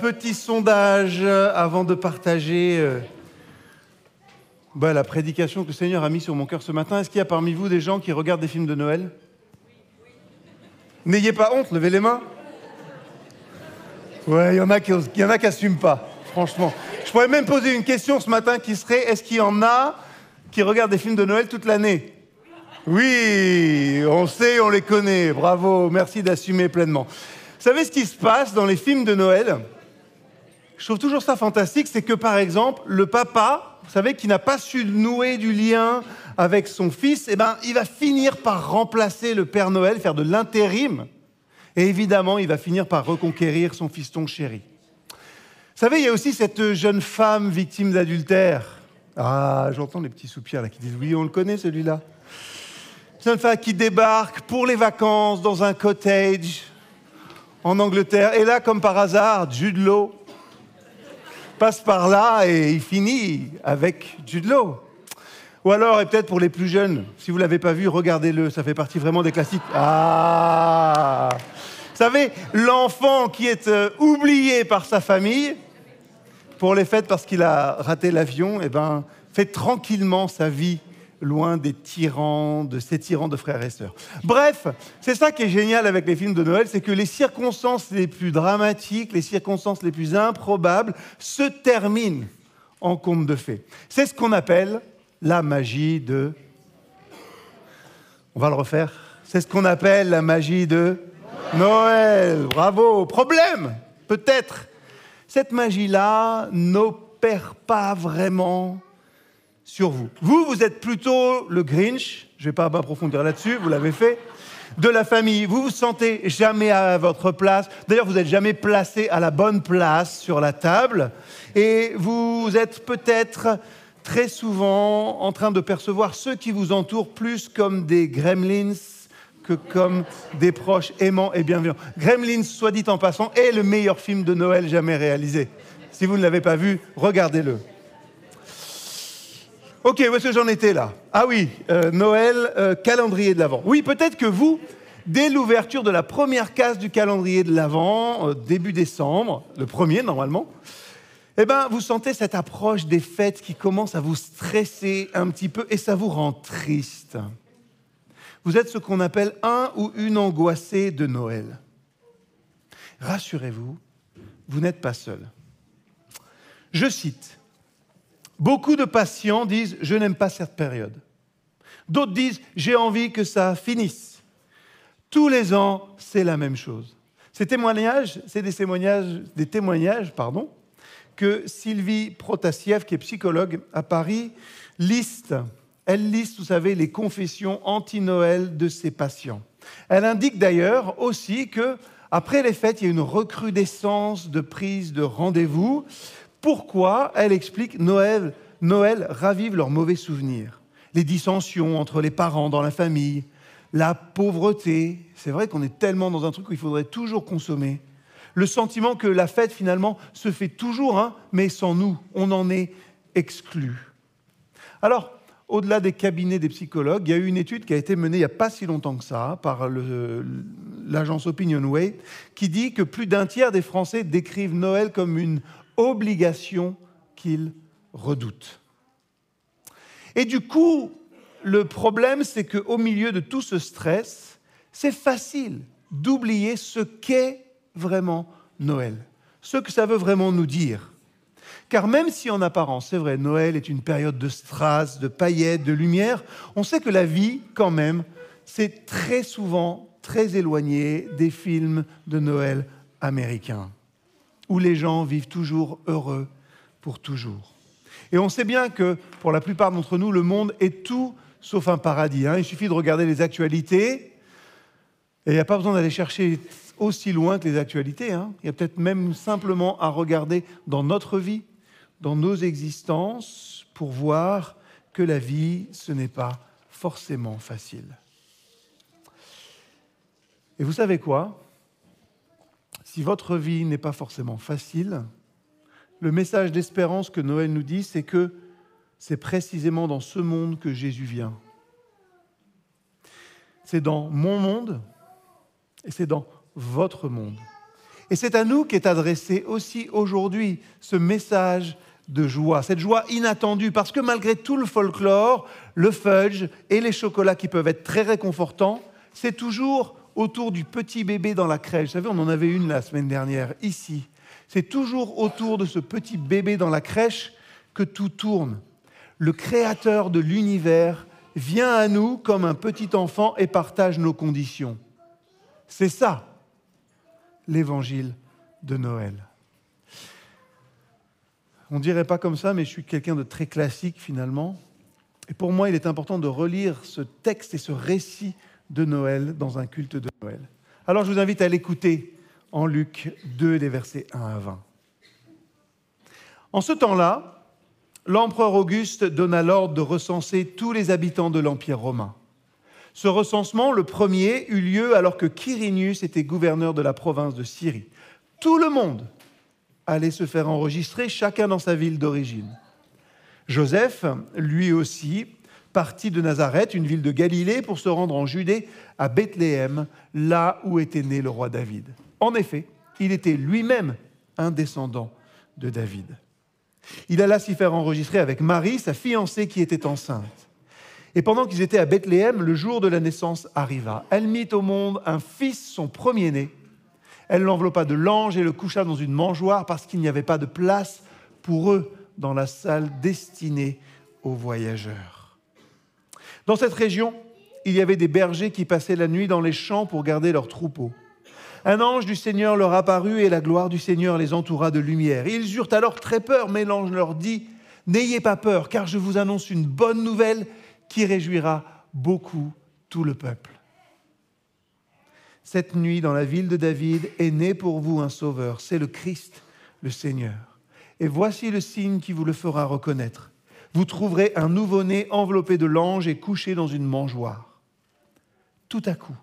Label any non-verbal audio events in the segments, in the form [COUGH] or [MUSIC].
Petit sondage euh, avant de partager euh, bah, la prédication que le Seigneur a mis sur mon cœur ce matin. Est-ce qu'il y a parmi vous des gens qui regardent des films de Noël? N'ayez pas honte, levez les mains. Ouais, il y en a qui n'assument pas, franchement. Je pourrais même poser une question ce matin qui serait est-ce qu'il y en a qui regardent des films de Noël toute l'année? Oui, on sait, on les connaît. Bravo, merci d'assumer pleinement. Vous savez ce qui se passe dans les films de Noël? Je trouve toujours ça fantastique, c'est que par exemple, le papa, vous savez, qui n'a pas su nouer du lien avec son fils, eh ben, il va finir par remplacer le Père Noël, faire de l'intérim, et évidemment, il va finir par reconquérir son fiston chéri. Vous savez, il y a aussi cette jeune femme victime d'adultère. Ah, j'entends les petits soupirs là qui disent oui, on le connaît celui-là. Jeune femme qui débarque pour les vacances dans un cottage en Angleterre, et là, comme par hasard, Jude Law passe par là et il finit avec Jude. Ou alors, et peut-être pour les plus jeunes, si vous ne l'avez pas vu, regardez-le, ça fait partie vraiment des classiques. Ah Vous savez, l'enfant qui est euh, oublié par sa famille pour les fêtes parce qu'il a raté l'avion, eh ben, fait tranquillement sa vie loin des tyrans, de ces tyrans de frères et sœurs. Bref, c'est ça qui est génial avec les films de Noël, c'est que les circonstances les plus dramatiques, les circonstances les plus improbables se terminent en conte de fées. C'est ce qu'on appelle la magie de... On va le refaire. C'est ce qu'on appelle la magie de Noël. Bravo. Problème, peut-être. Cette magie-là n'opère pas vraiment sur vous. Vous, vous êtes plutôt le Grinch, je ne vais pas m'approfondir là-dessus, vous l'avez fait, de la famille. Vous vous sentez jamais à votre place. D'ailleurs, vous n'êtes jamais placé à la bonne place sur la table. Et vous êtes peut-être très souvent en train de percevoir ceux qui vous entourent plus comme des gremlins que comme des proches aimants et bienveillants. Gremlins, soit dit en passant, est le meilleur film de Noël jamais réalisé. Si vous ne l'avez pas vu, regardez-le. Ok, où est-ce que j'en étais là Ah oui, euh, Noël, euh, calendrier de l'Avent. Oui, peut-être que vous, dès l'ouverture de la première case du calendrier de l'Avent, euh, début décembre, le premier normalement, eh ben, vous sentez cette approche des fêtes qui commence à vous stresser un petit peu et ça vous rend triste. Vous êtes ce qu'on appelle un ou une angoissée de Noël. Rassurez-vous, vous n'êtes pas seul. Je cite Beaucoup de patients disent Je n'aime pas cette période. D'autres disent J'ai envie que ça finisse. Tous les ans, c'est la même chose. Ces témoignages, c'est des témoignages, des témoignages pardon, que Sylvie Protasiev, qui est psychologue à Paris, liste. Elle liste, vous savez, les confessions anti-Noël de ses patients. Elle indique d'ailleurs aussi que après les fêtes, il y a une recrudescence de prise de rendez-vous pourquoi, elle explique, Noël, Noël ravive leurs mauvais souvenirs. Les dissensions entre les parents dans la famille, la pauvreté. C'est vrai qu'on est tellement dans un truc où il faudrait toujours consommer. Le sentiment que la fête, finalement, se fait toujours, hein, mais sans nous. On en est exclu. Alors, au-delà des cabinets des psychologues, il y a eu une étude qui a été menée il n'y a pas si longtemps que ça par l'agence Opinionway, qui dit que plus d'un tiers des Français décrivent Noël comme une obligation qu'ils redoutent. Et du coup, le problème, c'est qu'au milieu de tout ce stress, c'est facile d'oublier ce qu'est vraiment Noël, ce que ça veut vraiment nous dire. Car même si en apparence, c'est vrai, Noël est une période de strass, de paillettes, de lumière, on sait que la vie, quand même, c'est très souvent très éloigné des films de Noël américains où les gens vivent toujours heureux pour toujours. Et on sait bien que pour la plupart d'entre nous, le monde est tout sauf un paradis. Hein. Il suffit de regarder les actualités, et il n'y a pas besoin d'aller chercher aussi loin que les actualités. Hein. Il y a peut-être même simplement à regarder dans notre vie, dans nos existences, pour voir que la vie, ce n'est pas forcément facile. Et vous savez quoi? Si votre vie n'est pas forcément facile, le message d'espérance que Noël nous dit, c'est que c'est précisément dans ce monde que Jésus vient. C'est dans mon monde et c'est dans votre monde. Et c'est à nous qu'est adressé aussi aujourd'hui ce message de joie, cette joie inattendue, parce que malgré tout le folklore, le fudge et les chocolats qui peuvent être très réconfortants, c'est toujours autour du petit bébé dans la crèche. Vous savez, on en avait une la semaine dernière, ici. C'est toujours autour de ce petit bébé dans la crèche que tout tourne. Le créateur de l'univers vient à nous comme un petit enfant et partage nos conditions. C'est ça, l'évangile de Noël. On ne dirait pas comme ça, mais je suis quelqu'un de très classique finalement. Et pour moi, il est important de relire ce texte et ce récit de Noël dans un culte de Noël. Alors je vous invite à l'écouter en Luc 2, des versets 1 à 20. En ce temps-là, l'empereur Auguste donna l'ordre de recenser tous les habitants de l'Empire romain. Ce recensement, le premier, eut lieu alors que Quirinius était gouverneur de la province de Syrie. Tout le monde allait se faire enregistrer, chacun dans sa ville d'origine. Joseph, lui aussi, partit de Nazareth, une ville de Galilée, pour se rendre en Judée, à Bethléem, là où était né le roi David. En effet, il était lui-même un descendant de David. Il alla s'y faire enregistrer avec Marie, sa fiancée qui était enceinte. Et pendant qu'ils étaient à Bethléem, le jour de la naissance arriva. Elle mit au monde un fils, son premier-né, elle l'enveloppa de l'ange et le coucha dans une mangeoire parce qu'il n'y avait pas de place pour eux dans la salle destinée aux voyageurs. Dans cette région, il y avait des bergers qui passaient la nuit dans les champs pour garder leurs troupeaux. Un ange du Seigneur leur apparut et la gloire du Seigneur les entoura de lumière. Ils eurent alors très peur, mais l'ange leur dit, N'ayez pas peur, car je vous annonce une bonne nouvelle qui réjouira beaucoup tout le peuple. Cette nuit, dans la ville de David, est né pour vous un sauveur, c'est le Christ, le Seigneur. Et voici le signe qui vous le fera reconnaître. Vous trouverez un nouveau-né enveloppé de l'ange et couché dans une mangeoire. Tout à coup,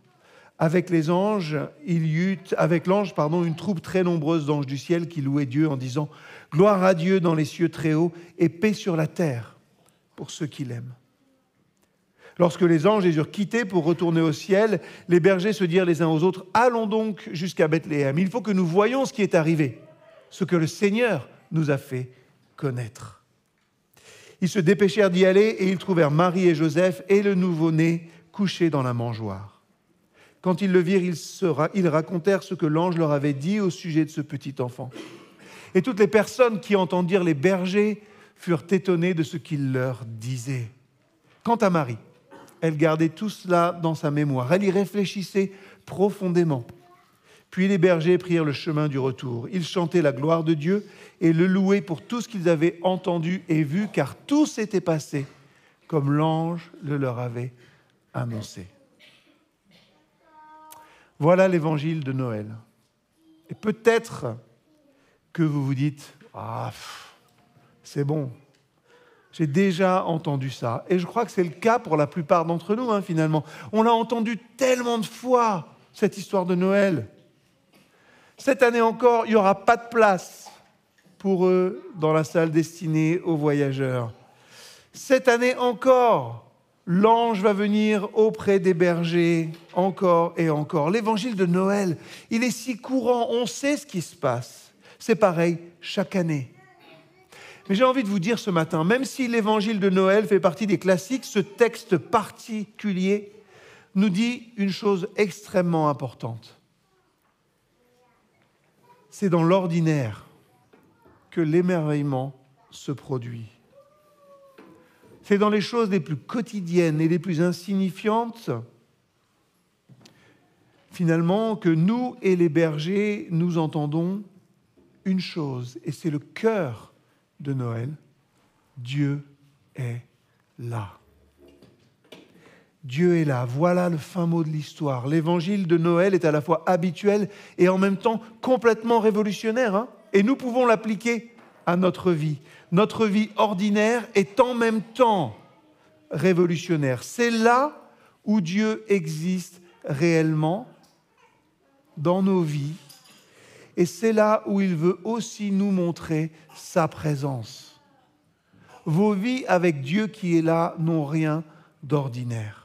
avec les anges, il y eut, avec l'ange, pardon, une troupe très nombreuse d'anges du ciel qui louaient Dieu en disant Gloire à Dieu dans les cieux très hauts et paix sur la terre pour ceux qui l'aiment. Lorsque les anges les eurent quittés pour retourner au ciel, les bergers se dirent les uns aux autres, allons donc jusqu'à Bethléem. Il faut que nous voyions ce qui est arrivé, ce que le Seigneur nous a fait connaître. Ils se dépêchèrent d'y aller et ils trouvèrent Marie et Joseph et le nouveau-né couchés dans la mangeoire. Quand ils le virent, ils, ils racontèrent ce que l'ange leur avait dit au sujet de ce petit enfant. Et toutes les personnes qui entendirent les bergers furent étonnées de ce qu'il leur disait. Quant à Marie, elle gardait tout cela dans sa mémoire. Elle y réfléchissait profondément. Puis les bergers prirent le chemin du retour. Ils chantaient la gloire de Dieu et le louaient pour tout ce qu'ils avaient entendu et vu, car tout s'était passé comme l'ange le leur avait annoncé. Voilà l'évangile de Noël. Et peut-être que vous vous dites, ah, c'est bon, j'ai déjà entendu ça. Et je crois que c'est le cas pour la plupart d'entre nous, hein, finalement. On l'a entendu tellement de fois, cette histoire de Noël. Cette année encore, il n'y aura pas de place pour eux dans la salle destinée aux voyageurs. Cette année encore, l'ange va venir auprès des bergers, encore et encore. L'évangile de Noël, il est si courant, on sait ce qui se passe. C'est pareil chaque année. Mais j'ai envie de vous dire ce matin, même si l'évangile de Noël fait partie des classiques, ce texte particulier nous dit une chose extrêmement importante. C'est dans l'ordinaire que l'émerveillement se produit. C'est dans les choses les plus quotidiennes et les plus insignifiantes, finalement, que nous et les bergers, nous entendons une chose, et c'est le cœur de Noël, Dieu est là. Dieu est là. Voilà le fin mot de l'histoire. L'évangile de Noël est à la fois habituel et en même temps complètement révolutionnaire. Hein. et nous pouvons l'appliquer à notre vie. Notre vie ordinaire est en même temps révolutionnaire. C'est là où Dieu existe réellement dans nos vies et c'est là où il veut aussi nous montrer sa présence. Vos vies avec Dieu qui est là n'ont rien d'ordinaire.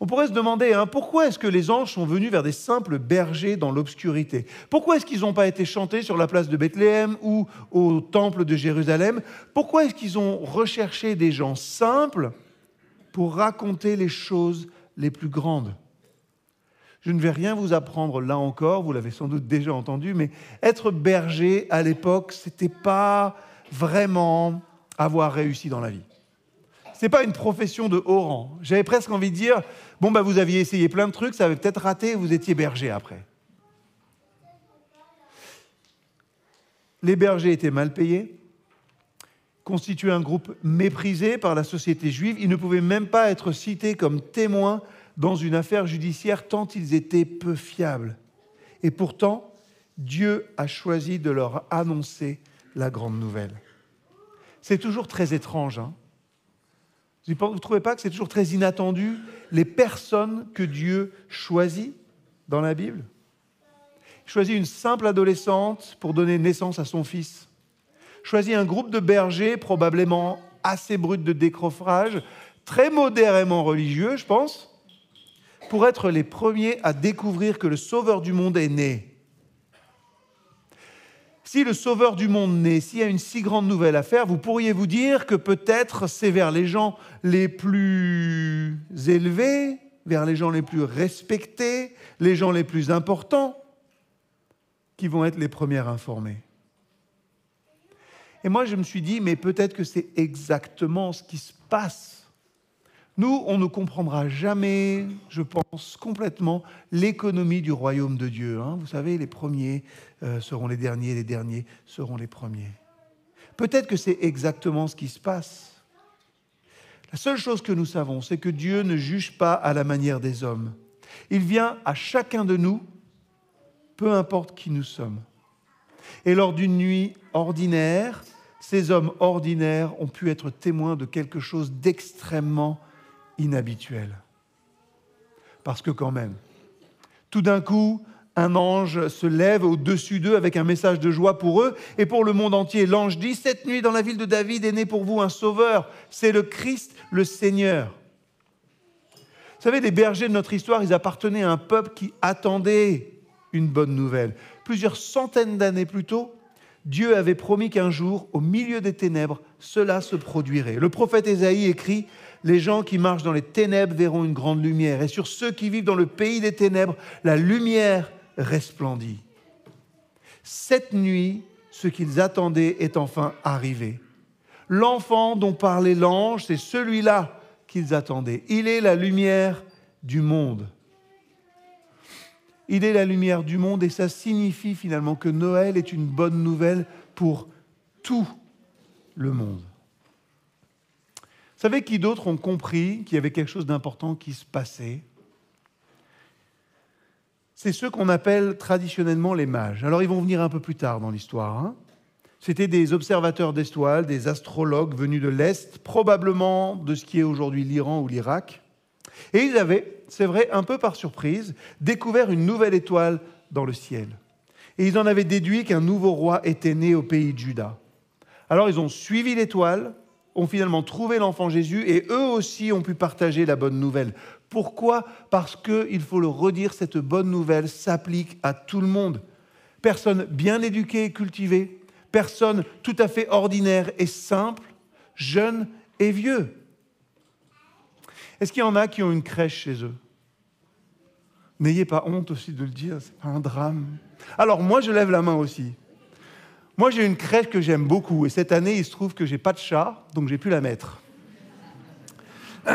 On pourrait se demander hein, pourquoi est-ce que les anges sont venus vers des simples bergers dans l'obscurité? Pourquoi est-ce qu'ils n'ont pas été chantés sur la place de Bethléem ou au temple de Jérusalem? Pourquoi est-ce qu'ils ont recherché des gens simples pour raconter les choses les plus grandes? Je ne vais rien vous apprendre là encore, vous l'avez sans doute déjà entendu, mais être berger à l'époque, ce n'était pas vraiment avoir réussi dans la vie. Ce n'est pas une profession de haut rang. J'avais presque envie de dire, bon, bah, vous aviez essayé plein de trucs, ça avait peut-être raté, vous étiez berger après. Les bergers étaient mal payés, constituaient un groupe méprisé par la société juive. Ils ne pouvaient même pas être cités comme témoins dans une affaire judiciaire tant ils étaient peu fiables. Et pourtant, Dieu a choisi de leur annoncer la grande nouvelle. C'est toujours très étrange. Hein vous ne trouvez pas que c'est toujours très inattendu les personnes que Dieu choisit dans la Bible? Il choisit une simple adolescente pour donner naissance à son fils. choisit un groupe de bergers probablement assez brut de décroffrage, très modérément religieux, je pense, pour être les premiers à découvrir que le Sauveur du monde est né si le Sauveur du monde naît, s'il y a une si grande nouvelle à faire, vous pourriez vous dire que peut-être c'est vers les gens les plus élevés, vers les gens les plus respectés, les gens les plus importants, qui vont être les premiers informés. Et moi, je me suis dit, mais peut-être que c'est exactement ce qui se passe nous, on ne comprendra jamais, je pense, complètement l'économie du royaume de Dieu. Hein. Vous savez, les premiers euh, seront les derniers, les derniers seront les premiers. Peut-être que c'est exactement ce qui se passe. La seule chose que nous savons, c'est que Dieu ne juge pas à la manière des hommes. Il vient à chacun de nous, peu importe qui nous sommes. Et lors d'une nuit ordinaire, ces hommes ordinaires ont pu être témoins de quelque chose d'extrêmement inhabituel. Parce que quand même, tout d'un coup, un ange se lève au-dessus d'eux avec un message de joie pour eux et pour le monde entier. L'ange dit, cette nuit dans la ville de David est né pour vous un sauveur, c'est le Christ, le Seigneur. Vous savez, les bergers de notre histoire, ils appartenaient à un peuple qui attendait une bonne nouvelle. Plusieurs centaines d'années plus tôt, Dieu avait promis qu'un jour, au milieu des ténèbres, cela se produirait. Le prophète Ésaïe écrit les gens qui marchent dans les ténèbres verront une grande lumière, et sur ceux qui vivent dans le pays des ténèbres, la lumière resplendit. Cette nuit, ce qu'ils attendaient est enfin arrivé. L'enfant dont parlait l'ange, c'est celui-là qu'ils attendaient. Il est la lumière du monde. Il est la lumière du monde et ça signifie finalement que Noël est une bonne nouvelle pour tout le monde savez qui d'autres ont compris qu'il y avait quelque chose d'important qui se passait? C'est ceux qu'on appelle traditionnellement les mages. Alors ils vont venir un peu plus tard dans l'histoire. Hein. C'était des observateurs d'étoiles, des astrologues venus de l'Est, probablement de ce qui est aujourd'hui l'Iran ou l'Irak. Et ils avaient, c'est vrai, un peu par surprise, découvert une nouvelle étoile dans le ciel. Et ils en avaient déduit qu'un nouveau roi était né au pays de Juda. Alors ils ont suivi l'étoile, ont finalement trouvé l'enfant Jésus et eux aussi ont pu partager la bonne nouvelle. Pourquoi? Parce que, il faut le redire, cette bonne nouvelle s'applique à tout le monde. Personne bien éduquée et cultivée, personne tout à fait ordinaire et simple, jeune et vieux. Est-ce qu'il y en a qui ont une crèche chez eux? N'ayez pas honte aussi de le dire, c'est pas un drame. Alors moi, je lève la main aussi. Moi, j'ai une crèche que j'aime beaucoup. Et cette année, il se trouve que j'ai pas de chat, donc j'ai pu la mettre. [CLEARS THROAT]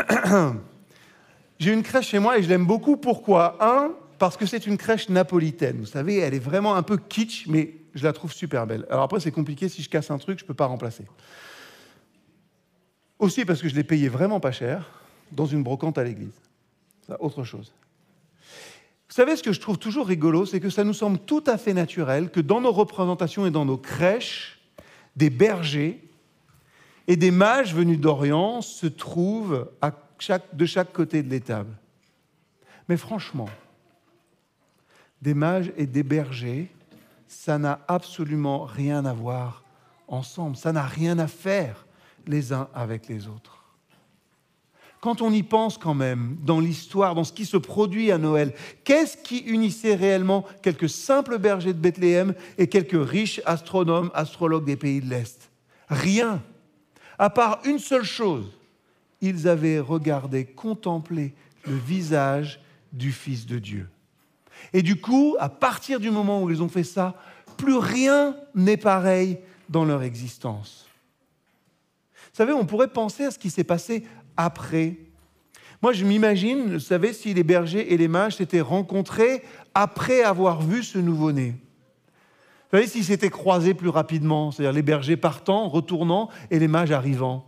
j'ai une crèche chez moi et je l'aime beaucoup. Pourquoi? Un, parce que c'est une crèche napolitaine. Vous savez, elle est vraiment un peu kitsch, mais je la trouve super belle. Alors après, c'est compliqué. Si je casse un truc, je ne peux pas remplacer. Aussi parce que je l'ai payé vraiment pas cher dans une brocante à l'église. Autre chose. Vous savez, ce que je trouve toujours rigolo, c'est que ça nous semble tout à fait naturel que dans nos représentations et dans nos crèches, des bergers et des mages venus d'Orient se trouvent de chaque côté de l'étable. Mais franchement, des mages et des bergers, ça n'a absolument rien à voir ensemble, ça n'a rien à faire les uns avec les autres. Quand on y pense quand même, dans l'histoire, dans ce qui se produit à Noël, qu'est-ce qui unissait réellement quelques simples bergers de Bethléem et quelques riches astronomes, astrologues des pays de l'Est? Rien, à part une seule chose, ils avaient regardé, contemplé le visage du Fils de Dieu. Et du coup, à partir du moment où ils ont fait ça, plus rien n'est pareil dans leur existence. Vous savez, on pourrait penser à ce qui s'est passé après. Moi, je m'imagine, vous savez, si les bergers et les mages s'étaient rencontrés après avoir vu ce nouveau-né. Vous savez, s'ils s'étaient croisés plus rapidement, c'est-à-dire les bergers partant, retournant, et les mages arrivant.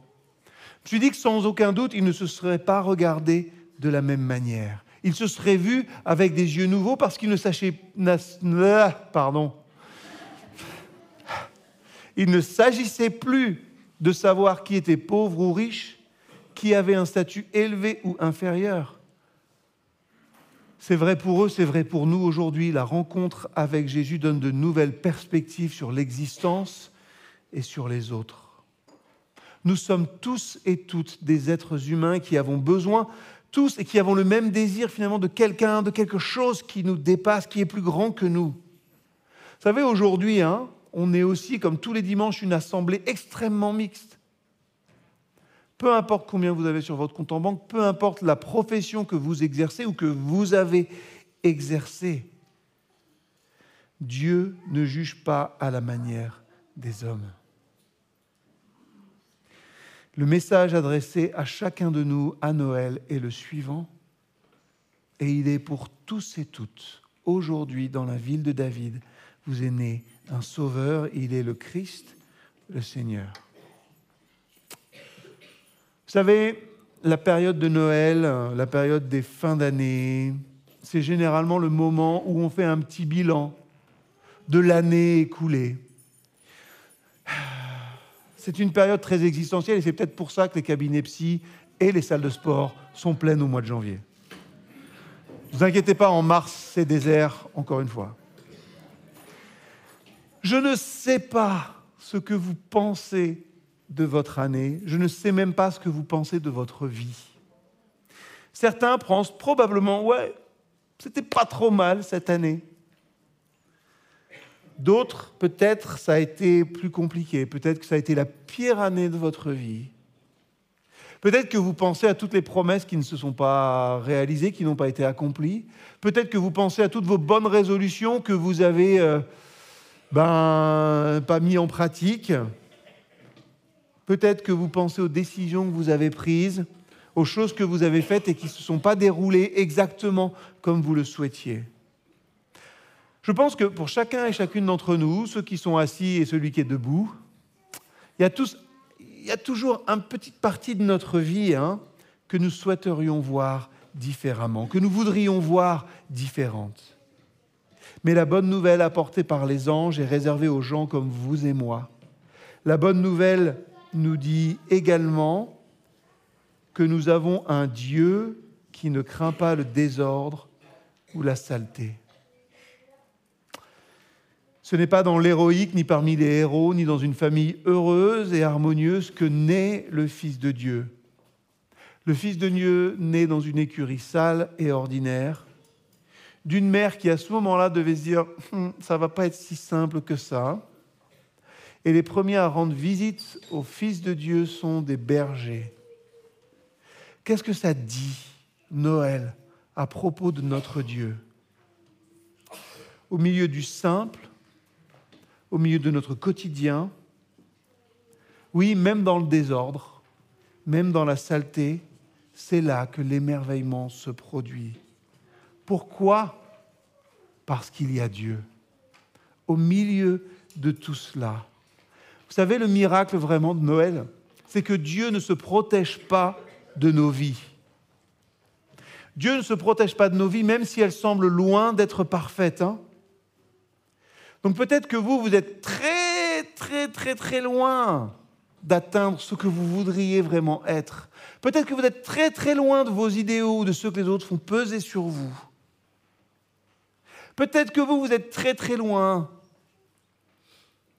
Je suis dit que sans aucun doute, ils ne se seraient pas regardés de la même manière. Ils se seraient vus avec des yeux nouveaux parce qu'ils ne sachaient... Pardon. Il ne s'agissait plus de savoir qui était pauvre ou riche, qui avait un statut élevé ou inférieur. C'est vrai pour eux, c'est vrai pour nous aujourd'hui. La rencontre avec Jésus donne de nouvelles perspectives sur l'existence et sur les autres. Nous sommes tous et toutes des êtres humains qui avons besoin, tous et qui avons le même désir finalement de quelqu'un, de quelque chose qui nous dépasse, qui est plus grand que nous. Vous savez, aujourd'hui, hein, on est aussi, comme tous les dimanches, une assemblée extrêmement mixte. Peu importe combien vous avez sur votre compte en banque, peu importe la profession que vous exercez ou que vous avez exercée, Dieu ne juge pas à la manière des hommes. Le message adressé à chacun de nous à Noël est le suivant, et il est pour tous et toutes. Aujourd'hui, dans la ville de David, vous est né un sauveur, il est le Christ, le Seigneur. Savez, la période de Noël, la période des fins d'année, c'est généralement le moment où on fait un petit bilan de l'année écoulée. C'est une période très existentielle et c'est peut-être pour ça que les cabinets psy et les salles de sport sont pleines au mois de janvier. Ne vous inquiétez pas, en mars, c'est désert, encore une fois. Je ne sais pas ce que vous pensez de votre année, je ne sais même pas ce que vous pensez de votre vie. Certains pensent probablement, ouais, c'était pas trop mal cette année. D'autres, peut-être, ça a été plus compliqué, peut-être que ça a été la pire année de votre vie. Peut-être que vous pensez à toutes les promesses qui ne se sont pas réalisées, qui n'ont pas été accomplies. Peut-être que vous pensez à toutes vos bonnes résolutions que vous avez euh, ben, pas mis en pratique. Peut-être que vous pensez aux décisions que vous avez prises, aux choses que vous avez faites et qui ne se sont pas déroulées exactement comme vous le souhaitiez. Je pense que pour chacun et chacune d'entre nous, ceux qui sont assis et celui qui est debout, il y a, toujours une petite partie de notre vie hein, que nous souhaiterions voir différemment, que nous voudrions voir différente. Mais la bonne nouvelle apportée par les anges est réservée aux gens comme vous et moi. La bonne nouvelle nous dit également que nous avons un Dieu qui ne craint pas le désordre ou la saleté. Ce n'est pas dans l'héroïque, ni parmi les héros, ni dans une famille heureuse et harmonieuse que naît le Fils de Dieu. Le Fils de Dieu naît dans une écurie sale et ordinaire, d'une mère qui à ce moment-là devait se dire hum, ça va pas être si simple que ça. Et les premiers à rendre visite au Fils de Dieu sont des bergers. Qu'est-ce que ça dit, Noël, à propos de notre Dieu? Au milieu du simple, au milieu de notre quotidien, oui, même dans le désordre, même dans la saleté, c'est là que l'émerveillement se produit. Pourquoi? Parce qu'il y a Dieu. Au milieu de tout cela. Vous savez, le miracle vraiment de Noël, c'est que Dieu ne se protège pas de nos vies. Dieu ne se protège pas de nos vies, même si elles semblent loin d'être parfaites. Hein. Donc peut-être que vous, vous êtes très, très, très, très loin d'atteindre ce que vous voudriez vraiment être. Peut-être que vous êtes très, très loin de vos idéaux ou de ceux que les autres font peser sur vous. Peut-être que vous, vous êtes très très loin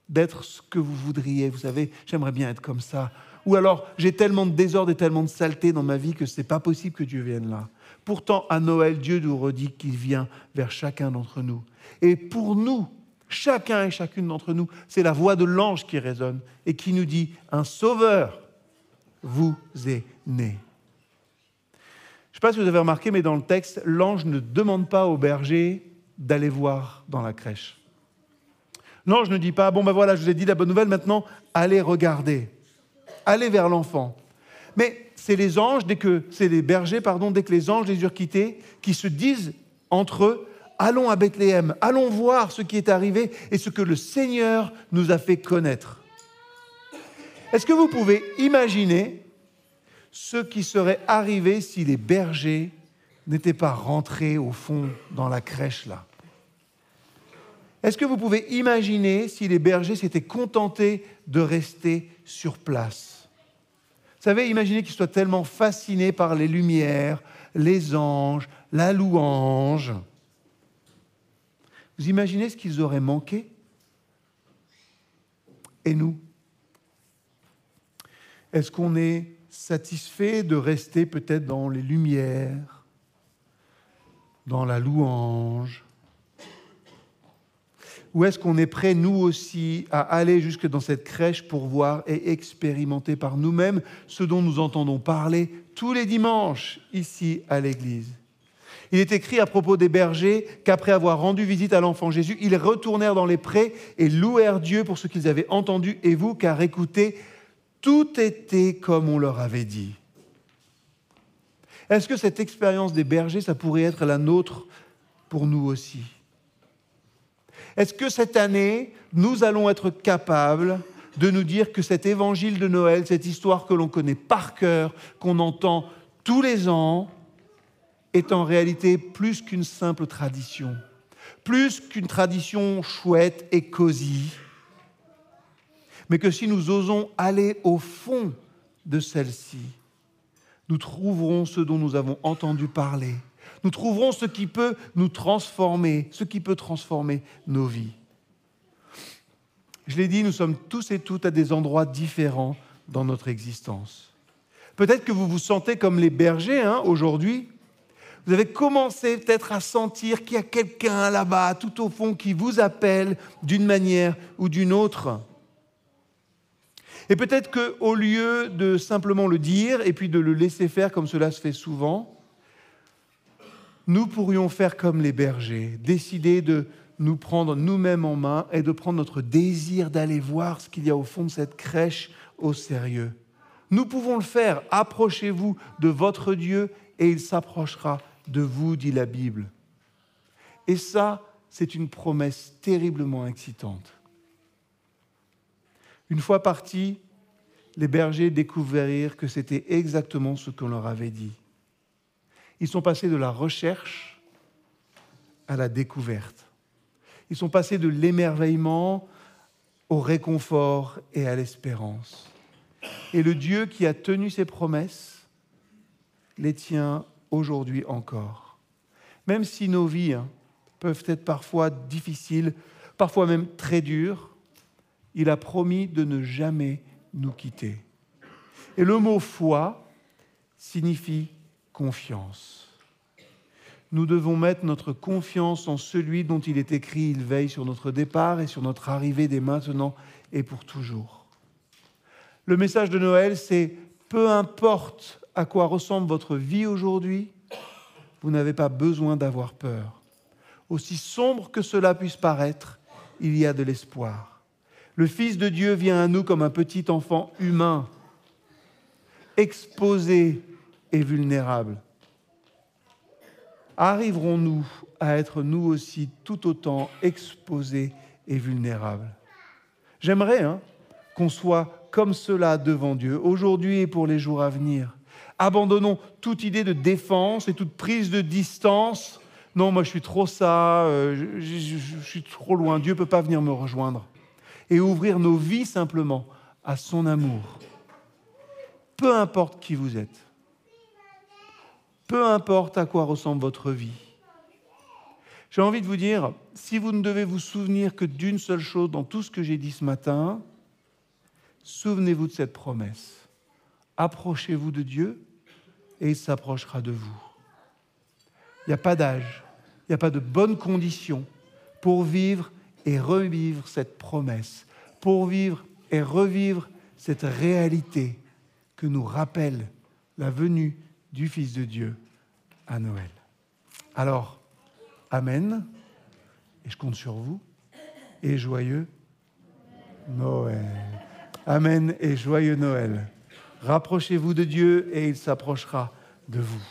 d'être ce que vous voudriez. Vous savez, j'aimerais bien être comme ça. Ou alors, j'ai tellement de désordre et tellement de saleté dans ma vie que ce n'est pas possible que Dieu vienne là. Pourtant, à Noël, Dieu nous redit qu'il vient vers chacun d'entre nous. Et pour nous, chacun et chacune d'entre nous, c'est la voix de l'ange qui résonne et qui nous dit, un sauveur vous est né. Je ne sais pas si vous avez remarqué, mais dans le texte, l'ange ne demande pas au berger d'aller voir dans la crèche. L'ange ne dit pas, bon ben voilà, je vous ai dit la bonne nouvelle, maintenant allez regarder, allez vers l'enfant. Mais c'est les anges, dès que c'est les bergers, pardon, dès que les anges les eurent quittés, qui se disent entre eux, allons à Bethléem, allons voir ce qui est arrivé et ce que le Seigneur nous a fait connaître. Est-ce que vous pouvez imaginer ce qui serait arrivé si les bergers n'étaient pas rentrés au fond dans la crèche là? Est-ce que vous pouvez imaginer si les bergers s'étaient contentés de rester sur place? Vous savez, imaginez qu'ils soient tellement fascinés par les lumières, les anges, la louange. Vous imaginez ce qu'ils auraient manqué? Et nous? Est-ce qu'on est satisfait de rester peut-être dans les lumières, dans la louange Ou est-ce qu'on est prêt, nous aussi, à aller jusque dans cette crèche pour voir et expérimenter par nous-mêmes ce dont nous entendons parler tous les dimanches ici à l'Église? Il est écrit à propos des bergers qu'après avoir rendu visite à l'enfant Jésus, ils retournèrent dans les prés et louèrent Dieu pour ce qu'ils avaient entendu. Et vous, car écoutez, tout était comme on leur avait dit. Est-ce que cette expérience des bergers, ça pourrait être la nôtre pour nous aussi? Est-ce que cette année, nous allons être capables de nous dire que cet évangile de Noël, cette histoire que l'on connaît par cœur, qu'on entend tous les ans, est en réalité plus qu'une simple tradition, plus qu'une tradition chouette et cosy, mais que si nous osons aller au fond de celle-ci, nous trouverons ce dont nous avons entendu parler. Nous trouverons ce qui peut nous transformer, ce qui peut transformer nos vies. Je l'ai dit, nous sommes tous et toutes à des endroits différents dans notre existence. Peut-être que vous vous sentez comme les bergers hein, aujourd'hui, vous avez commencé peut-être à sentir qu'il y a quelqu'un là-bas, tout au fond, qui vous appelle d'une manière ou d'une autre. Et peut-être qu'au lieu de simplement le dire et puis de le laisser faire comme cela se fait souvent, nous pourrions faire comme les bergers, décider de nous prendre nous-mêmes en main et de prendre notre désir d'aller voir ce qu'il y a au fond de cette crèche au sérieux. Nous pouvons le faire. Approchez-vous de votre Dieu et il s'approchera de vous, dit la Bible. Et ça, c'est une promesse terriblement excitante. Une fois partis, les bergers découvrirent que c'était exactement ce qu'on leur avait dit. Ils sont passés de la recherche à la découverte. Ils sont passés de l'émerveillement au réconfort et à l'espérance. Et le Dieu qui a tenu ses promesses les tient aujourd'hui encore. Même si nos vies hein, peuvent être parfois difficiles, parfois même très dures, il a promis de ne jamais nous quitter. Et le mot foi signifie confiance. Nous devons mettre notre confiance en celui dont il est écrit, il veille sur notre départ et sur notre arrivée dès maintenant et pour toujours. Le message de Noël, c'est peu importe à quoi ressemble votre vie aujourd'hui, vous n'avez pas besoin d'avoir peur. Aussi sombre que cela puisse paraître, il y a de l'espoir. Le Fils de Dieu vient à nous comme un petit enfant humain, exposé et vulnérable. Arriverons-nous à être nous aussi tout autant exposés et vulnérables? J'aimerais hein, qu'on soit comme cela devant Dieu, aujourd'hui et pour les jours à venir. Abandonnons toute idée de défense et toute prise de distance. Non, moi je suis trop ça, euh, je, suis trop loin, Dieu ne peut pas venir me rejoindre. Et ouvrir nos vies simplement à son amour. Peu importe qui vous êtes, peu importe à quoi ressemble votre vie. J'ai envie de vous dire, si vous ne devez vous souvenir que d'une seule chose dans tout ce que j'ai dit ce matin, souvenez-vous de cette promesse. Approchez-vous de Dieu et il s'approchera de vous. Il n'y a pas d'âge, il n'y a pas de bonnes conditions pour vivre et revivre cette promesse, pour vivre et revivre cette réalité que nous rappelle la venue du Fils de Dieu à Noël. Alors, Amen, et je compte sur vous, et joyeux Noël. Amen et joyeux Noël. Rapprochez-vous de Dieu et il s'approchera de vous.